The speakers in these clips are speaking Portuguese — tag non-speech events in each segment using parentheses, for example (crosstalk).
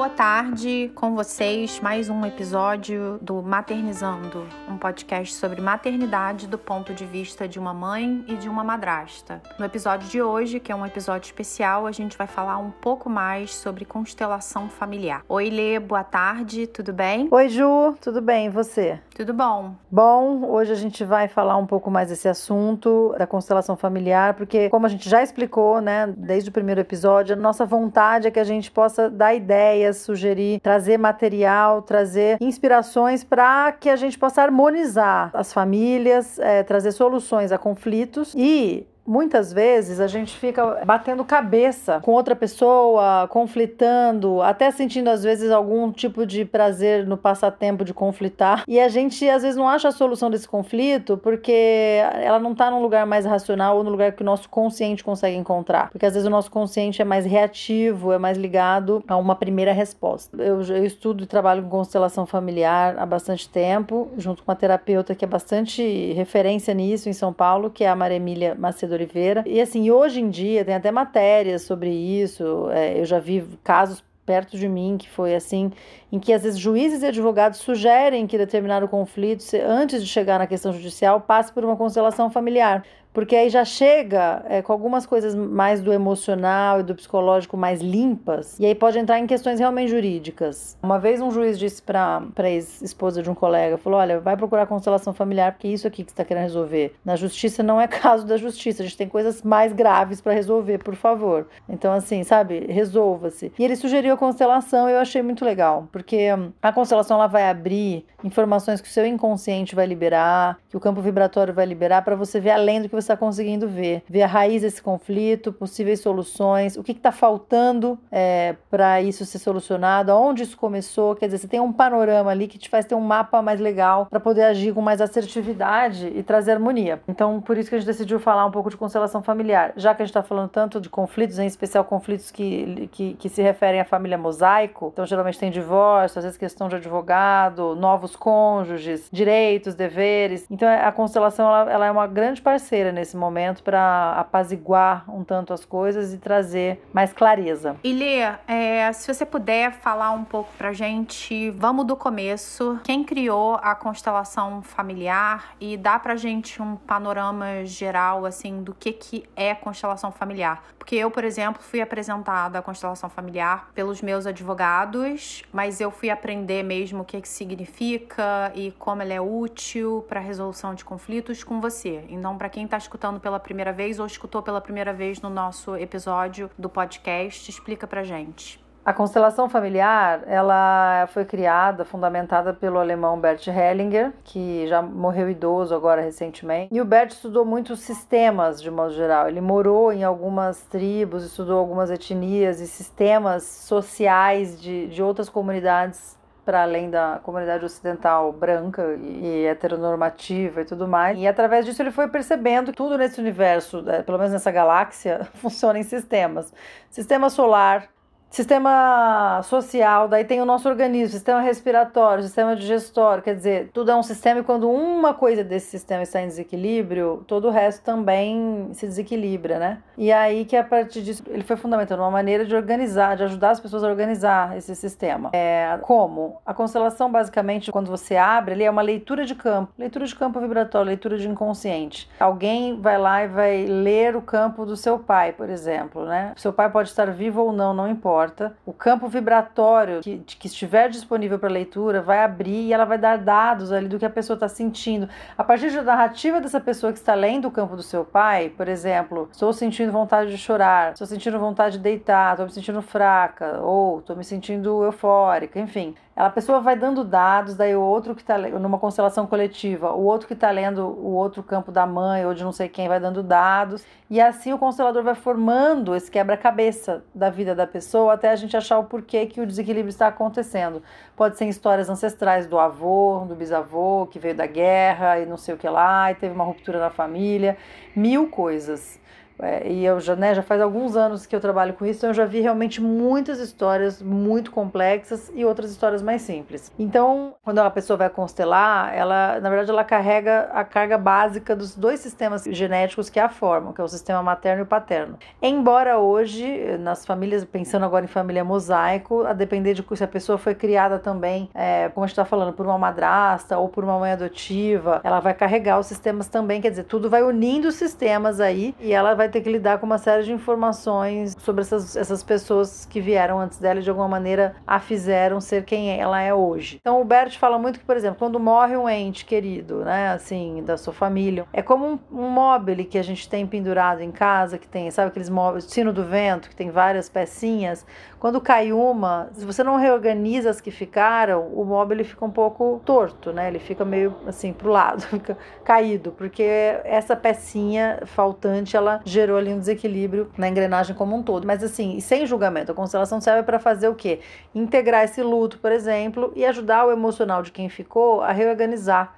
boa tarde com vocês. Mais um episódio do Maternizando, um podcast sobre maternidade do ponto de vista de uma mãe e de uma madrasta. No episódio de hoje, que é um episódio especial, a gente vai falar um pouco mais sobre constelação familiar. Oi, Lê, boa tarde, tudo bem? Oi, Ju, tudo bem? E você? Tudo bom. Bom, hoje a gente vai falar um pouco mais desse assunto da constelação familiar, porque, como a gente já explicou, né, desde o primeiro episódio, a nossa vontade é que a gente possa dar ideias, sugerir, trazer material, trazer inspirações para que a gente possa harmonizar as famílias, é, trazer soluções a conflitos e muitas vezes a gente fica batendo cabeça com outra pessoa, conflitando, até sentindo às vezes algum tipo de prazer no passatempo de conflitar. E a gente às vezes não acha a solução desse conflito porque ela não está num lugar mais racional ou no lugar que o nosso consciente consegue encontrar. Porque às vezes o nosso consciente é mais reativo, é mais ligado a uma primeira resposta. Eu, eu estudo e trabalho com constelação familiar há bastante tempo, junto com uma terapeuta que é bastante referência nisso em São Paulo, que é a Maria Emília Macedo Oliveira. E assim, hoje em dia tem até matérias sobre isso. É, eu já vi casos perto de mim que foi assim, em que às vezes juízes e advogados sugerem que determinado conflito, antes de chegar na questão judicial, passe por uma constelação familiar porque aí já chega é, com algumas coisas mais do emocional e do psicológico mais limpas, e aí pode entrar em questões realmente jurídicas. Uma vez um juiz disse para a ex-esposa de um colega, falou, olha, vai procurar constelação familiar, porque é isso aqui que você está querendo resolver. Na justiça não é (laughs) caso da justiça, a gente tem coisas mais graves para resolver, por favor. Então, assim, sabe, resolva-se. E ele sugeriu a constelação eu achei muito legal, porque hum, a constelação ela vai abrir informações que o seu inconsciente vai liberar, que o campo vibratório vai liberar, para você ver além do que você está conseguindo ver. Ver a raiz desse conflito, possíveis soluções, o que está faltando é, para isso ser solucionado, aonde isso começou. Quer dizer, você tem um panorama ali que te faz ter um mapa mais legal para poder agir com mais assertividade e trazer harmonia. Então, por isso que a gente decidiu falar um pouco de constelação familiar. Já que a gente está falando tanto de conflitos, em especial conflitos que, que, que se referem à família mosaico, então geralmente tem divórcio, às vezes questão de advogado, novos cônjuges, direitos, deveres. Então, a constelação ela, ela é uma grande parceira nesse momento para apaziguar um tanto as coisas e trazer mais clareza. Lê, é, se você puder falar um pouco pra gente, vamos do começo. Quem criou a constelação familiar e dá pra gente um panorama geral assim do que que é constelação familiar? Porque eu, por exemplo, fui apresentada à constelação familiar pelos meus advogados, mas eu fui aprender mesmo o que que significa e como ela é útil para resolução de conflitos com você. Então, para quem está escutando pela primeira vez ou escutou pela primeira vez no nosso episódio do podcast, explica pra gente. A constelação familiar, ela foi criada, fundamentada pelo alemão Bert Hellinger, que já morreu idoso agora recentemente. E o Bert estudou muitos sistemas, de modo geral. Ele morou em algumas tribos, estudou algumas etnias e sistemas sociais de, de outras comunidades para além da comunidade ocidental branca e heteronormativa e tudo mais. E através disso ele foi percebendo que tudo nesse universo, é, pelo menos nessa galáxia, (laughs) funciona em sistemas. Sistema solar, Sistema social, daí tem o nosso organismo, sistema respiratório, sistema digestório, quer dizer, tudo é um sistema e quando uma coisa desse sistema está em desequilíbrio, todo o resto também se desequilibra, né? E aí que a partir disso ele foi fundamentando uma maneira de organizar, de ajudar as pessoas a organizar esse sistema. É, como? A constelação, basicamente, quando você abre, ali é uma leitura de campo, leitura de campo vibratório, leitura de inconsciente. Alguém vai lá e vai ler o campo do seu pai, por exemplo, né? Seu pai pode estar vivo ou não, não importa porta, o campo vibratório que, que estiver disponível para leitura vai abrir e ela vai dar dados ali do que a pessoa está sentindo. A partir da narrativa dessa pessoa que está lendo o campo do seu pai, por exemplo, estou sentindo vontade de chorar, estou sentindo vontade de deitar, estou me sentindo fraca, ou estou me sentindo eufórica, enfim a pessoa vai dando dados, daí o outro que está numa constelação coletiva, o outro que está lendo o outro campo da mãe ou de não sei quem vai dando dados, e assim o constelador vai formando esse quebra-cabeça da vida da pessoa até a gente achar o porquê que o desequilíbrio está acontecendo. Pode ser histórias ancestrais do avô, do bisavô, que veio da guerra e não sei o que lá, e teve uma ruptura na família, mil coisas. É, e eu já, né, já faz alguns anos que eu trabalho com isso, então eu já vi realmente muitas histórias muito complexas e outras histórias mais simples. Então, quando uma pessoa vai constelar, ela, na verdade, ela carrega a carga básica dos dois sistemas genéticos que a formam, que é o sistema materno e paterno. Embora hoje, nas famílias, pensando agora em família mosaico, a depender de se a pessoa foi criada também, é, como a gente está falando, por uma madrasta ou por uma mãe adotiva, ela vai carregar os sistemas também, quer dizer, tudo vai unindo os sistemas aí e ela vai ter que lidar com uma série de informações sobre essas, essas pessoas que vieram antes dela e de alguma maneira a fizeram ser quem ela é hoje. Então o Bert fala muito que, por exemplo, quando morre um ente querido, né, assim, da sua família, é como um, um mobile que a gente tem pendurado em casa, que tem, sabe aqueles móveis, sino do vento, que tem várias pecinhas. Quando cai uma, se você não reorganiza as que ficaram, o móvel fica um pouco torto, né? Ele fica meio assim pro lado, (laughs) fica caído, porque essa pecinha faltante, ela gerou ali um desequilíbrio na engrenagem como um todo. Mas assim, sem julgamento, a constelação serve para fazer o quê? Integrar esse luto, por exemplo, e ajudar o emocional de quem ficou a reorganizar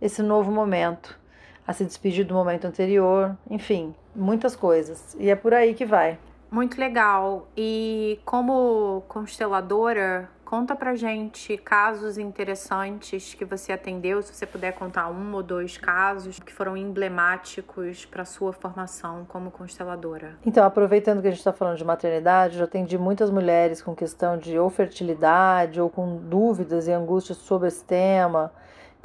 esse novo momento, a se despedir do momento anterior, enfim, muitas coisas. E é por aí que vai. Muito legal. E como consteladora, conta pra gente casos interessantes que você atendeu, se você puder contar um ou dois casos que foram emblemáticos para sua formação como consteladora. Então, aproveitando que a gente está falando de maternidade, eu atendi muitas mulheres com questão de ou fertilidade ou com dúvidas e angústias sobre esse tema.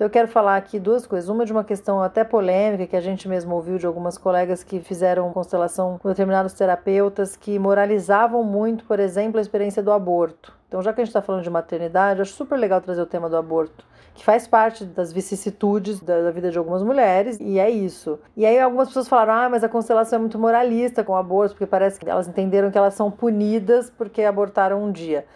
Então eu quero falar aqui duas coisas. Uma de uma questão até polêmica que a gente mesmo ouviu de algumas colegas que fizeram constelação com determinados terapeutas que moralizavam muito, por exemplo, a experiência do aborto. Então, já que a gente está falando de maternidade, acho super legal trazer o tema do aborto, que faz parte das vicissitudes da, vida de algumas mulheres, e é isso. E aí algumas pessoas falaram: ah, mas a constelação é muito moralista com o aborto, porque parece que elas entenderam que elas são punidas porque abortaram um dia.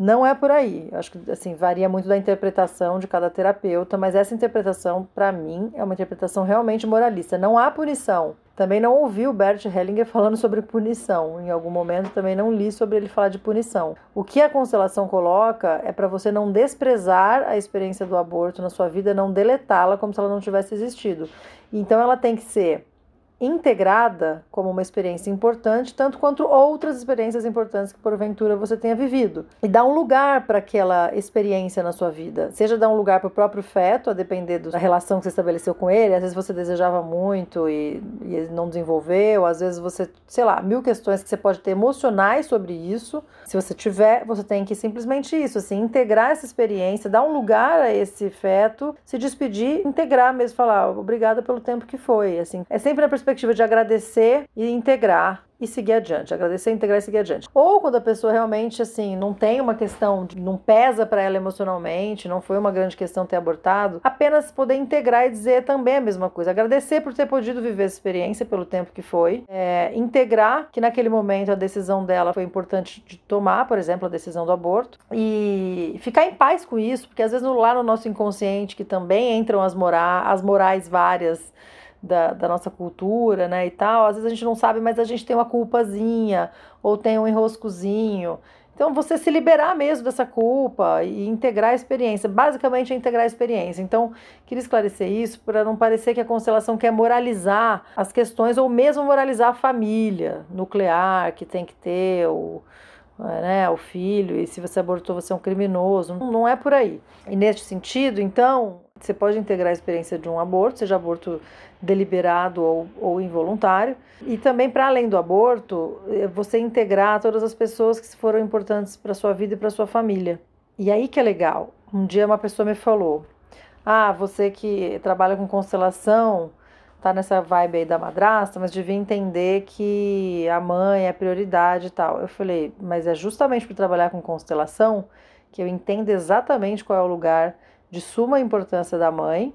Não é por aí. Acho que assim varia muito da interpretação de cada terapeuta, mas essa interpretação, para mim, é uma interpretação realmente moralista. Não há punição. Também não ouvi o Bert Hellinger (laughs) falando sobre punição. Em algum momento também não li sobre ele falar de punição. O que a constelação coloca é para você não desprezar a experiência do aborto na sua vida, não deletá-la como se ela não tivesse existido. Então ela tem que ser integrada como uma experiência importante, tanto quanto outras experiências importantes que porventura você tenha vivido. E dá um lugar para aquela experiência na sua vida. Seja dar um lugar para o próprio feto, a depender da relação que você estabeleceu com ele. Às vezes você desejava muito e, e ele não desenvolveu. Às vezes você, sei lá, mil questões que você pode ter emocionais sobre isso. Se você tiver, você tem que simplesmente isso, assim, integrar essa experiência, dar um lugar a esse feto, se despedir, integrar mesmo, falar obrigada pelo tempo que foi. Assim, é sempre na perspectiva perspectiva de agradecer e integrar e seguir adiante, agradecer, integrar e seguir adiante. Ou quando a pessoa realmente assim não tem uma questão, não pesa para ela emocionalmente, não foi uma grande questão ter abortado, apenas poder integrar e dizer também a mesma coisa, agradecer por ter podido viver essa experiência pelo tempo que foi, é, integrar que naquele momento a decisão dela foi importante de tomar, por exemplo, a decisão do aborto. E ficar em paz com isso, porque às vezes lá no nosso inconsciente que também entram as, as morais várias da, da, nossa cultura, né, e tal, às vezes a gente não sabe, mas a gente tem uma culpazinha, ou tem um enroscozinho. Então, você se liberar mesmo dessa culpa e integrar a experiência, basicamente é integrar a experiência. Então, queria esclarecer isso para não parecer que a constelação quer moralizar as questões ou mesmo moralizar a família nuclear que tem que ter, o, né, o filho, e se você abortou, você é um criminoso. Não é por aí. E neste sentido, então, você pode integrar a experiência de um aborto, seja aborto deliberado ou, ou involuntário. E também, para além do aborto, é você integrar todas as pessoas que foram importantes para sua vida e para sua família. E aí que é legal. Um dia uma pessoa me falou: Ah, você que trabalha com constelação, tá nessa vibe aí da madrasta, mas devia entender que a mãe é prioridade e tal. Eu falei, mas é justamente por trabalhar com constelação que eu entendo exatamente qual é o lugar de suma importância da mãe,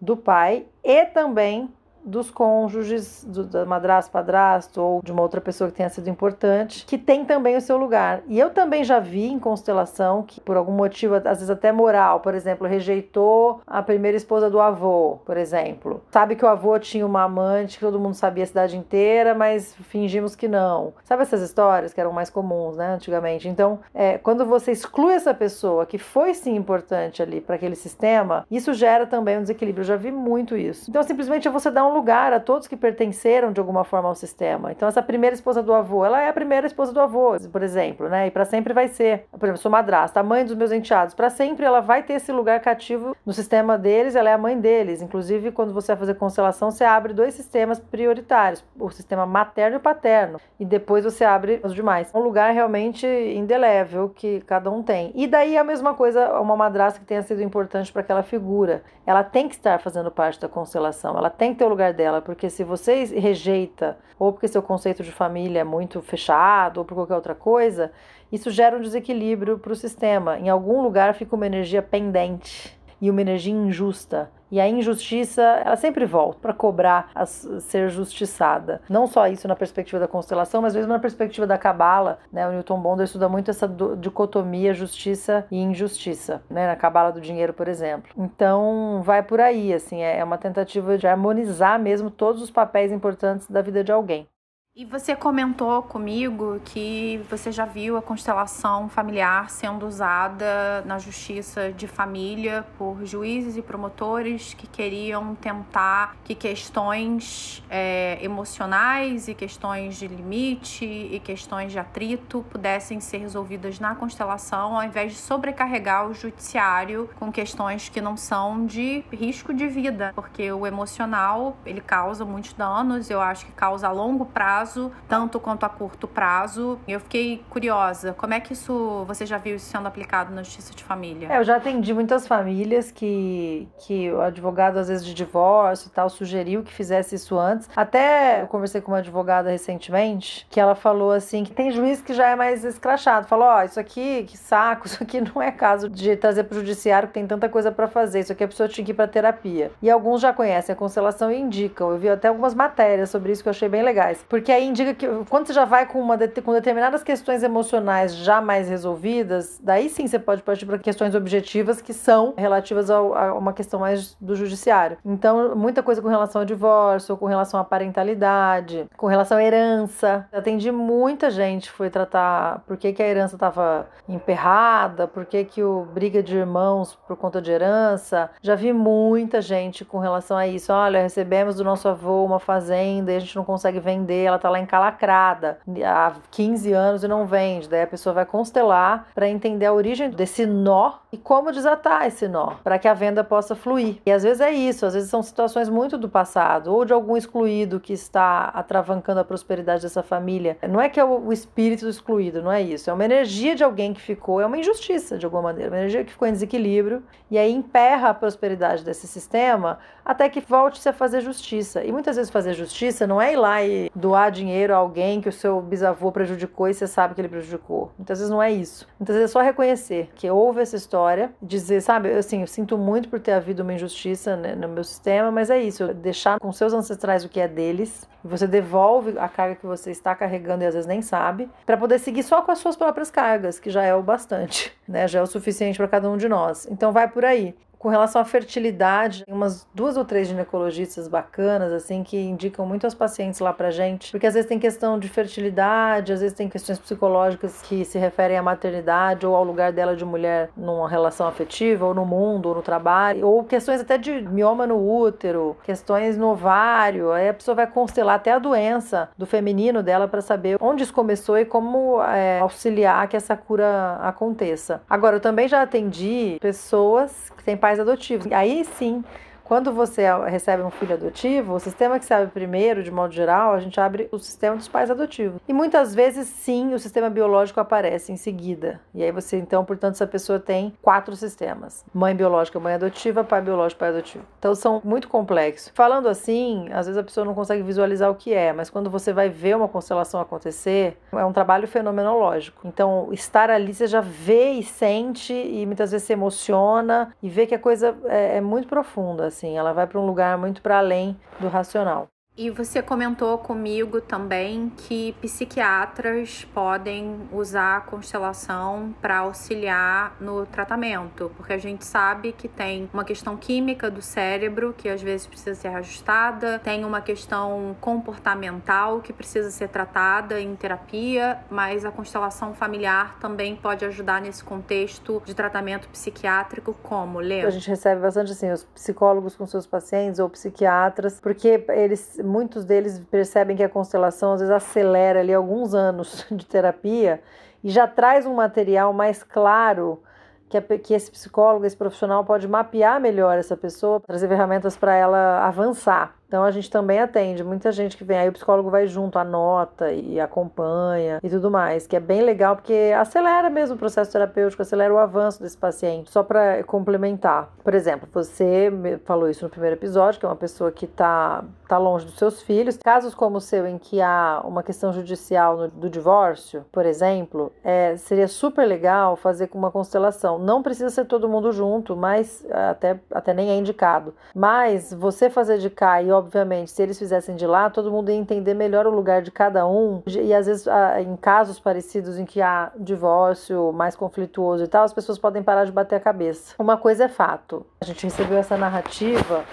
do pai e também dos cônjuges, do, da madrasta, padrasto ou de uma outra pessoa que tenha sido importante, que tem também o seu lugar. E eu também já vi em constelação que, por algum motivo, às vezes até moral, por exemplo, rejeitou a primeira esposa do avô, por exemplo. Sabe que o avô tinha uma amante que todo mundo sabia a cidade inteira, mas fingimos que não. Sabe essas histórias que eram mais comuns, né, antigamente? Então, é, quando você exclui essa pessoa que foi sim importante ali para aquele sistema, isso gera também um desequilíbrio. Eu já vi muito isso. Então, simplesmente você dar um lugar a todos que pertenceram de alguma forma ao sistema. Então, essa primeira esposa do avô, ela é a primeira esposa do avô, por exemplo, né? E para sempre vai ser. Por exemplo, sou madrasta, a mãe dos meus enteados, para sempre ela vai ter esse lugar cativo no sistema deles, ela é a mãe deles. Inclusive, quando você vai fazer constelação, você abre dois sistemas prioritários, o sistema materno e paterno, e depois você abre os demais. Um lugar realmente indelével que cada um tem. E daí a mesma coisa, uma madrasta que tenha sido importante para aquela figura. Ela tem que estar fazendo parte da constelação, ela tem que ter o lugar dela, porque se você rejeita, ou porque seu conceito de família é muito fechado, ou por qualquer outra coisa, isso gera um desequilíbrio para o sistema. Em algum lugar fica uma energia pendente e uma energia injusta. E a injustiça, ela sempre volta para cobrar a ser justiçada. Não só isso na perspectiva da constelação, mas mesmo na perspectiva da cabala, né? O Newton Bonder estuda muito essa dicotomia justiça e injustiça, né? Na cabala do dinheiro, por exemplo. Então, vai por aí, assim, é, é uma tentativa de harmonizar mesmo todos os papéis importantes da vida de alguém. E você comentou comigo que você já viu a constelação familiar sendo usada na justiça de família por juízes e promotores que queriam tentar que questões é, emocionais e questões de limite e questões de atrito pudessem ser resolvidas na constelação, ao invés de sobrecarregar o judiciário com questões que não são de risco de vida, porque o emocional ele causa muitos danos, eu acho que causa a longo prazo prazo, tanto quanto a curto prazo. Eu fiquei curiosa, como é que isso você já viu isso sendo aplicado na justiça de família? É, eu já atendi muitas famílias que, que o advogado, às vezes de divórcio e tal, sugeriu que fizesse isso antes. Até eu conversei com uma advogada recentemente que ela falou assim: que tem juiz que já é mais escrachado. Falou: ó, oh, isso aqui, que saco, (laughs) isso aqui não é caso de trazer para o judiciário que tem tanta coisa para fazer. Isso aqui a pessoa tinha que ir para terapia. E alguns já conhecem a constelação e indicam. Eu vi até algumas matérias sobre isso que eu achei bem legais. Porque aí indica que quando você já vai com, uma, com determinadas questões emocionais já mais resolvidas, daí sim você pode partir para questões objetivas que são relativas ao, a uma questão mais do judiciário. Então, muita coisa com relação ao divórcio, com relação à parentalidade, com relação à herança. Eu atendi muita gente, foi tratar por que, que a herança estava emperrada, por que, que o briga de irmãos por conta de herança. Já vi muita gente com relação a isso. Olha, recebemos do nosso avô uma fazenda e a gente não consegue vender, ela tá lá encalacrada há 15 anos e não vende. Daí a pessoa vai constelar para entender a origem desse nó e como desatar esse nó, para que a venda possa fluir. E às vezes é isso, às vezes são situações muito do passado, ou de algum excluído que está atravancando a prosperidade dessa família. Não é que é o espírito do excluído, não é isso. É uma energia de alguém que ficou, é uma injustiça de alguma maneira, uma energia que ficou em desequilíbrio e aí emperra a prosperidade desse sistema até que volte-se a fazer justiça. E muitas vezes fazer justiça não é ir lá e doar dinheiro a alguém que o seu bisavô prejudicou e você sabe que ele prejudicou. Muitas vezes não é isso. Muitas vezes é só reconhecer que houve essa história, dizer, sabe, assim, eu sinto muito por ter havido uma injustiça né, no meu sistema, mas é isso, deixar com seus ancestrais o que é deles, você devolve a carga que você está carregando e às vezes nem sabe, para poder seguir só com as suas próprias cargas, que já é o bastante, né? Já é o suficiente para cada um de nós. Então vai por aí. Com relação à fertilidade, tem umas duas ou três ginecologistas bacanas, assim, que indicam muito aos pacientes lá pra gente, porque às vezes tem questão de fertilidade, às vezes tem questões psicológicas que se referem à maternidade ou ao lugar dela de mulher numa relação afetiva, ou no mundo, ou no trabalho, ou questões até de mioma no útero, questões no ovário. Aí a pessoa vai constelar até a doença do feminino dela para saber onde isso começou e como é, auxiliar que essa cura aconteça. Agora, eu também já atendi pessoas que têm pais adotivos. Aí sim, quando você recebe um filho adotivo, o sistema que se abre primeiro, de modo geral, a gente abre o sistema dos pais adotivos. E muitas vezes, sim, o sistema biológico aparece em seguida. E aí você, então, portanto, essa pessoa tem quatro sistemas: mãe biológica, mãe adotiva, pai biológico, pai adotivo. Então são muito complexos. Falando assim, às vezes a pessoa não consegue visualizar o que é, mas quando você vai ver uma constelação acontecer, é um trabalho fenomenológico. Então, estar ali, você já vê e sente, e muitas vezes se emociona e vê que a coisa é, é muito profunda. Assim assim, ela vai para um lugar muito para além do racional. E você comentou comigo também que psiquiatras podem usar a constelação para auxiliar no tratamento, porque a gente sabe que tem uma questão química do cérebro que às vezes precisa ser ajustada, tem uma questão comportamental que precisa ser tratada em terapia, mas a constelação familiar também pode ajudar nesse contexto de tratamento psiquiátrico, como, Lê? A gente recebe bastante assim os psicólogos com seus pacientes ou psiquiatras, porque eles muitos deles percebem que a constelação às vezes acelera ali alguns anos (laughs) de terapia e já traz um material mais claro que, a, que esse psicólogo, esse profissional pode mapear melhor essa pessoa, trazer ferramentas para ela avançar. Então a gente também atende muita gente que vem aí, o psicólogo vai junto, anota e acompanha e tudo mais, que é bem legal porque acelera mesmo o processo terapêutico, acelera o avanço desse paciente. Só para complementar, por exemplo, você falou isso no primeiro episódio, que é uma pessoa que está tá longe dos seus filhos. Casos como o seu, em que há uma questão judicial no, do divórcio, por exemplo, é, seria super legal fazer com uma constelação. Não precisa ser todo mundo junto, mas até, até nem é indicado. Mas você fazer de cá e obviamente, se eles fizessem de lá, todo mundo ia entender melhor o lugar de cada um. E às vezes, em casos parecidos em que há divórcio mais conflituoso e tal, as pessoas podem parar de bater a cabeça. Uma coisa é fato: a gente recebeu essa narrativa.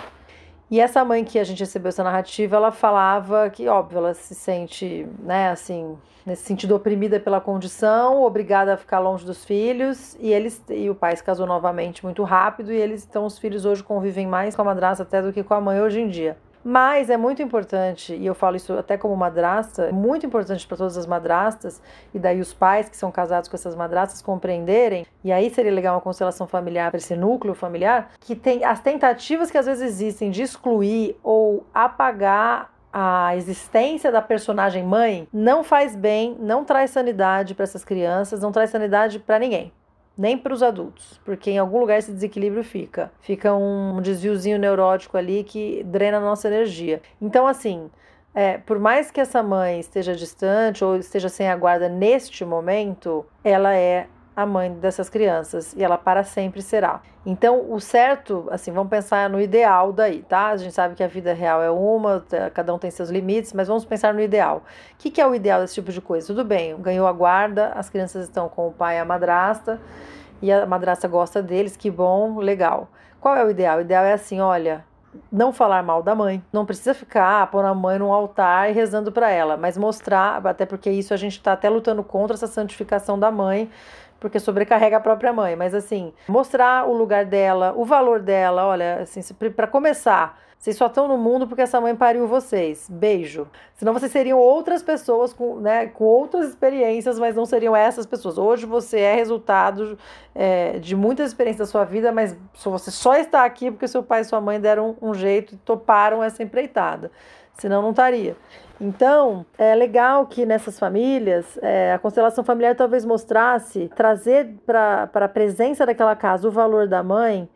E essa mãe que a gente recebeu essa narrativa, ela falava que, óbvio, ela se sente, né, assim, nesse sentido oprimida pela condição, obrigada a ficar longe dos filhos, e eles e o pai se casou novamente muito rápido e eles então os filhos hoje convivem mais com a madrasta até do que com a mãe hoje em dia. Mas é muito importante, e eu falo isso até como madrasta, muito importante para todas as madrastas, e daí os pais que são casados com essas madrastas compreenderem, e aí seria legal uma constelação familiar para esse núcleo familiar, que tem as tentativas que às vezes existem de excluir ou apagar a existência da personagem mãe não faz bem, não traz sanidade para essas crianças, não traz sanidade para ninguém nem para os adultos, porque em algum lugar esse desequilíbrio fica. Fica um desviozinho neurótico ali que drena a nossa energia. Então, assim, é, por mais que essa mãe esteja distante ou esteja sem a guarda neste momento, ela é a mãe dessas crianças e ela para sempre será. Então, o certo, assim, vamos pensar no ideal daí, tá? A gente sabe que a vida real é uma, cada um tem seus limites, mas vamos pensar no ideal. O que, que é o ideal desse tipo de coisa? Tudo bem, ganhou a guarda, as crianças estão com o pai e a madrasta, e a madrasta gosta deles, que bom, legal. Qual é o ideal? O ideal é assim, olha, não falar mal da mãe. Não precisa ficar ah, pôr a mãe num altar e rezando para ela, mas mostrar, até porque isso a gente está até lutando contra essa santificação da mãe, porque sobrecarrega a própria mãe. Mas assim, mostrar o lugar dela, o valor dela, olha, assim, para começar vocês só estão no mundo porque essa mãe pariu vocês. Beijo. Senão vocês seriam outras pessoas com, né, com outras experiências, mas não seriam essas pessoas. Hoje você é resultado é, de muitas experiências da sua vida, mas você só está aqui porque seu pai e sua mãe deram um jeito e toparam essa empreitada. Senão não estaria. Então, é legal que nessas famílias, é, a constelação familiar talvez mostrasse, trazer para a presença daquela casa o valor da mãe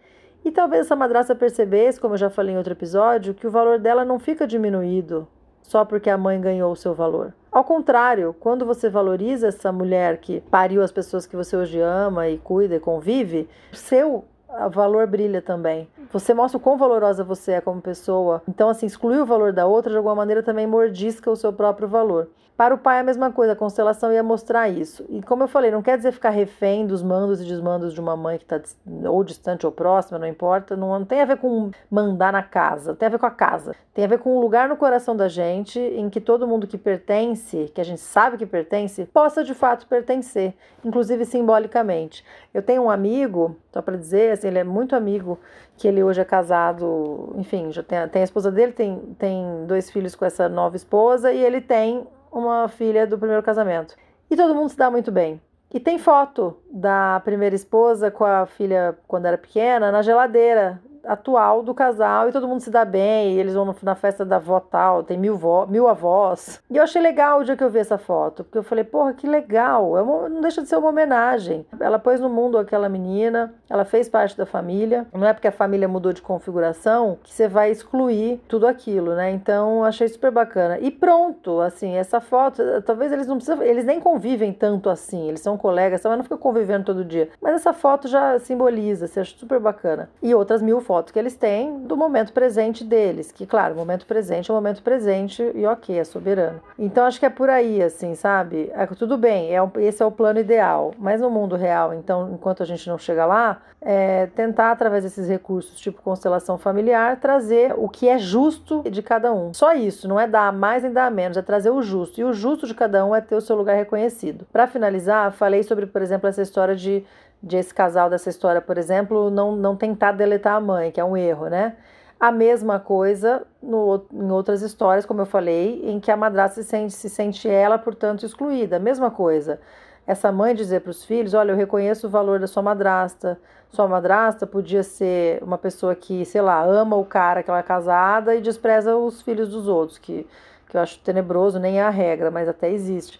e talvez essa madraça percebesse, como eu já falei em outro episódio, que o valor dela não fica diminuído só porque a mãe ganhou o seu valor. Ao contrário, quando você valoriza essa mulher que pariu as pessoas que você hoje ama e cuida e convive, seu valor brilha também. Você mostra o quão valorosa você é como pessoa. Então, assim, excluir o valor da outra de alguma maneira também mordisca o seu próprio valor. Para o pai é a mesma coisa, a constelação ia mostrar isso. E como eu falei, não quer dizer ficar refém dos mandos e desmandos de uma mãe que está ou distante ou próxima, não importa. Não, não tem a ver com mandar na casa, tem a ver com a casa. Tem a ver com um lugar no coração da gente em que todo mundo que pertence, que a gente sabe que pertence, possa de fato pertencer, inclusive simbolicamente. Eu tenho um amigo, só para dizer, ele é muito amigo, que ele hoje é casado, enfim, já tem, tem a esposa dele, tem, tem dois filhos com essa nova esposa e ele tem uma filha do primeiro casamento. E todo mundo se dá muito bem. E tem foto da primeira esposa com a filha quando era pequena na geladeira atual do casal e todo mundo se dá bem, eles vão na festa da avó tal, tem mil, vó, mil avós. E eu achei legal o dia que eu vi essa foto, porque eu falei, porra, que legal, é uma, não deixa de ser uma homenagem. Ela pôs no mundo aquela menina, ela fez parte da família, não é porque a família mudou de configuração que você vai excluir tudo aquilo, né? Então achei super bacana. E pronto, assim, essa foto, talvez eles não precisam, eles nem convivem tanto assim, eles são colegas, mas não ficam convivendo todo dia. Mas essa foto já simboliza, você acha super bacana. E outras mil fotos foto que eles têm do momento presente deles, que claro, o momento presente é o momento presente e ok, é soberano. Então acho que é por aí, assim, sabe? É, tudo bem, é esse é o plano ideal, mas no mundo real, então enquanto a gente não chega lá, é tentar através desses recursos, tipo constelação familiar, trazer o que é justo de cada um. Só isso, não é dar mais nem dar menos, é trazer o justo. E o justo de cada um é ter o seu lugar reconhecido. Para finalizar, falei sobre, por exemplo, essa história de de esse casal dessa história, por exemplo, não, não tentar deletar a mãe, que é um erro, né? A mesma coisa no, em outras histórias, como eu falei, em que a madrasta se sente, se sente ela, portanto, excluída. A mesma coisa. Essa mãe dizer para os filhos: Olha, eu reconheço o valor da sua madrasta. Sua madrasta podia ser uma pessoa que, sei lá, ama o cara que ela é casada e despreza os filhos dos outros, que, que eu acho tenebroso, nem é a regra, mas até existe.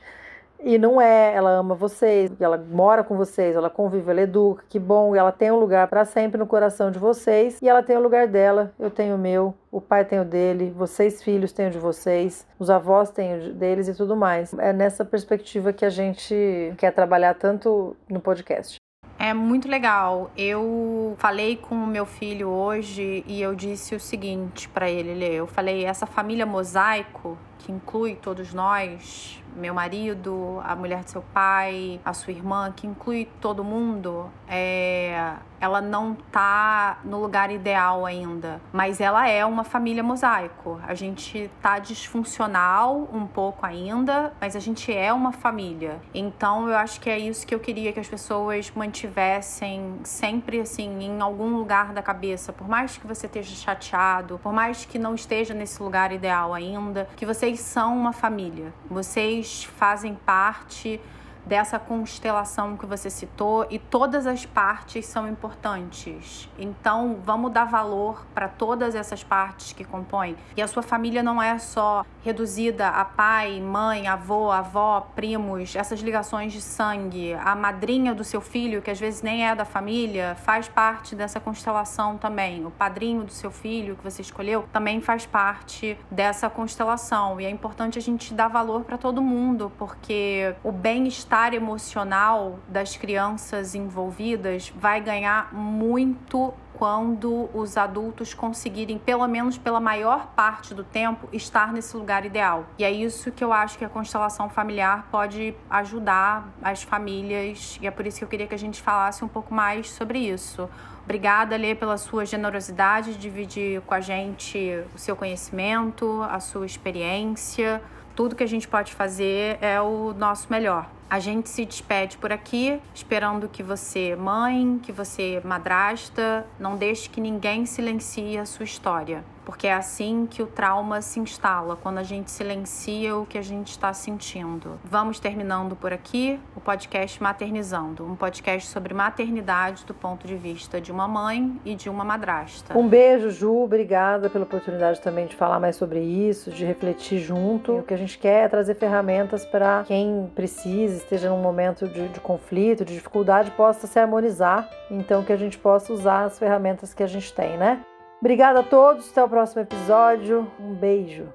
E não é, ela ama vocês, ela mora com vocês, ela convive, ela educa, que bom, ela tem um lugar para sempre no coração de vocês e ela tem o lugar dela, eu tenho o meu, o pai tem o dele, vocês filhos têm o de vocês, os avós têm o deles e tudo mais. É nessa perspectiva que a gente quer trabalhar tanto no podcast. É muito legal. Eu falei com o meu filho hoje e eu disse o seguinte para ele, Lê. Eu falei, essa família mosaico, que inclui todos nós, meu marido, a mulher de seu pai, a sua irmã, que inclui todo mundo, é, ela não tá no lugar ideal ainda, mas ela é uma família mosaico. A gente tá disfuncional um pouco ainda, mas a gente é uma família. Então eu acho que é isso que eu queria que as pessoas mantivessem sempre assim em algum lugar da cabeça, por mais que você esteja chateado, por mais que não esteja nesse lugar ideal ainda, que vocês são uma família. Vocês fazem parte dessa constelação que você citou e todas as partes são importantes. Então, vamos dar valor para todas essas partes que compõem. E a sua família não é só reduzida a pai, mãe, avô, avó, primos, essas ligações de sangue. A madrinha do seu filho, que às vezes nem é da família, faz parte dessa constelação também. O padrinho do seu filho que você escolheu também faz parte dessa constelação. E é importante a gente dar valor para todo mundo, porque o bem-estar emocional das crianças envolvidas vai ganhar muito quando os adultos conseguirem, pelo menos pela maior parte do tempo, estar nesse lugar ideal. E é isso que eu acho que a constelação familiar pode ajudar as famílias, e é por isso que eu queria que a gente falasse um pouco mais sobre isso. Obrigada, Lê, pela sua generosidade de dividir com a gente o seu conhecimento, a sua experiência. Tudo que a gente pode fazer é o nosso melhor. A gente se despede por aqui, esperando que você, mãe, que você, madrasta, não deixe que ninguém silencie a sua história porque é assim que o trauma se instala, quando a gente silencia o que a gente está sentindo. Vamos terminando por aqui o podcast Maternizando, um podcast sobre maternidade do ponto de vista de uma mãe e de uma madrasta. Um beijo, Ju, obrigada pela oportunidade também de falar mais sobre isso, de refletir junto. E o que a gente quer é trazer ferramentas para quem precisa, esteja num momento de, de conflito, de dificuldade, possa se harmonizar, então que a gente possa usar as ferramentas que a gente tem, né? Obrigada a todos, até o próximo episódio. Um beijo.